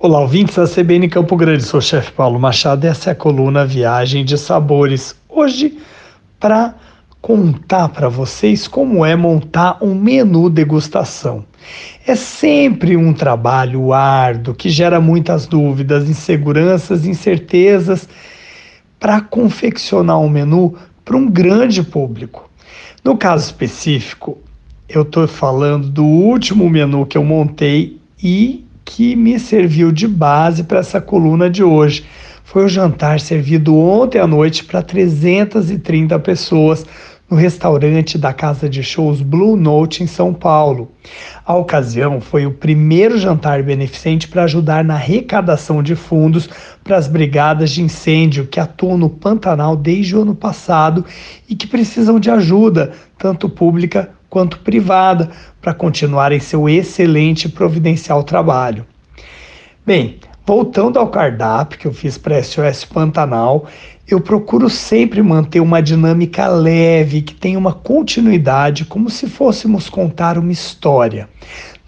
Olá, ouvintes da CBN Campo Grande, sou o chefe Paulo Machado essa é a coluna Viagem de Sabores. Hoje, para contar para vocês como é montar um menu degustação. É sempre um trabalho árduo que gera muitas dúvidas, inseguranças, incertezas para confeccionar um menu para um grande público. No caso específico, eu estou falando do último menu que eu montei e que me serviu de base para essa coluna de hoje. Foi o jantar servido ontem à noite para 330 pessoas no restaurante da casa de shows Blue Note em São Paulo. A ocasião foi o primeiro jantar beneficente para ajudar na arrecadação de fundos para as brigadas de incêndio que atuam no Pantanal desde o ano passado e que precisam de ajuda, tanto pública quanto privada, para continuarem seu excelente e providencial trabalho. Bem, voltando ao cardápio que eu fiz para SOS Pantanal, eu procuro sempre manter uma dinâmica leve, que tenha uma continuidade, como se fôssemos contar uma história.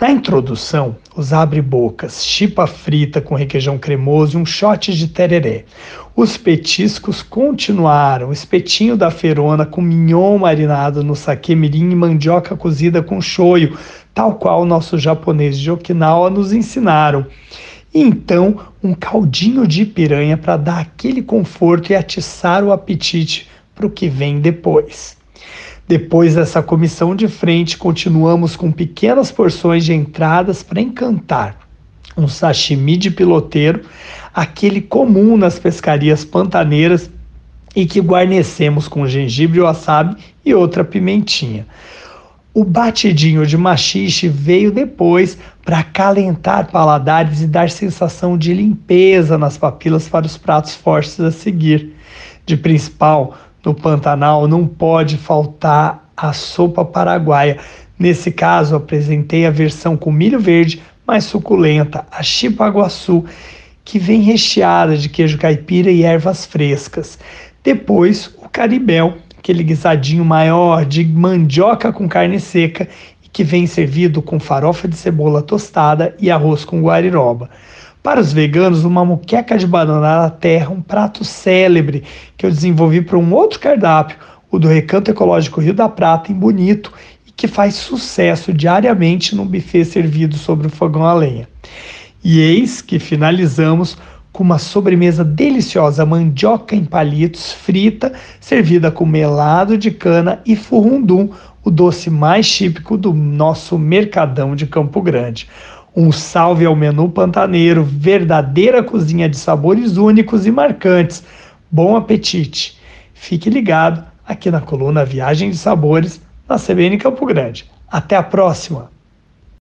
Na introdução, os abre-bocas, chipa frita com requeijão cremoso e um shot de tereré. Os petiscos continuaram, espetinho da ferona com mignon marinado no saquê mirim e mandioca cozida com shoyu, tal qual nossos japoneses de Okinawa nos ensinaram. E então, um caldinho de piranha para dar aquele conforto e atiçar o apetite para o que vem depois. Depois dessa comissão de frente, continuamos com pequenas porções de entradas para encantar. Um sashimi de piloteiro, aquele comum nas pescarias pantaneiras e que guarnecemos com gengibre, wasabi e outra pimentinha. O batidinho de machixe veio depois para acalentar paladares e dar sensação de limpeza nas papilas para os pratos fortes a seguir. De principal, no Pantanal não pode faltar a sopa paraguaia. Nesse caso, apresentei a versão com milho verde mais suculenta, a chipaguaçu, que vem recheada de queijo caipira e ervas frescas. Depois, o caribel, aquele guisadinho maior de mandioca com carne seca que vem servido com farofa de cebola tostada e arroz com guariroba. Para os veganos, uma muqueca de banana da terra, um prato célebre que eu desenvolvi para um outro cardápio, o do Recanto Ecológico Rio da Prata, em Bonito, e que faz sucesso diariamente no buffet servido sobre o fogão a lenha. E eis que finalizamos com uma sobremesa deliciosa, mandioca em palitos frita, servida com melado de cana e furundum, o doce mais típico do nosso mercadão de Campo Grande. Um salve ao menu pantaneiro, verdadeira cozinha de sabores únicos e marcantes. Bom apetite! Fique ligado aqui na coluna Viagem de Sabores, na CBN Campo Grande. Até a próxima!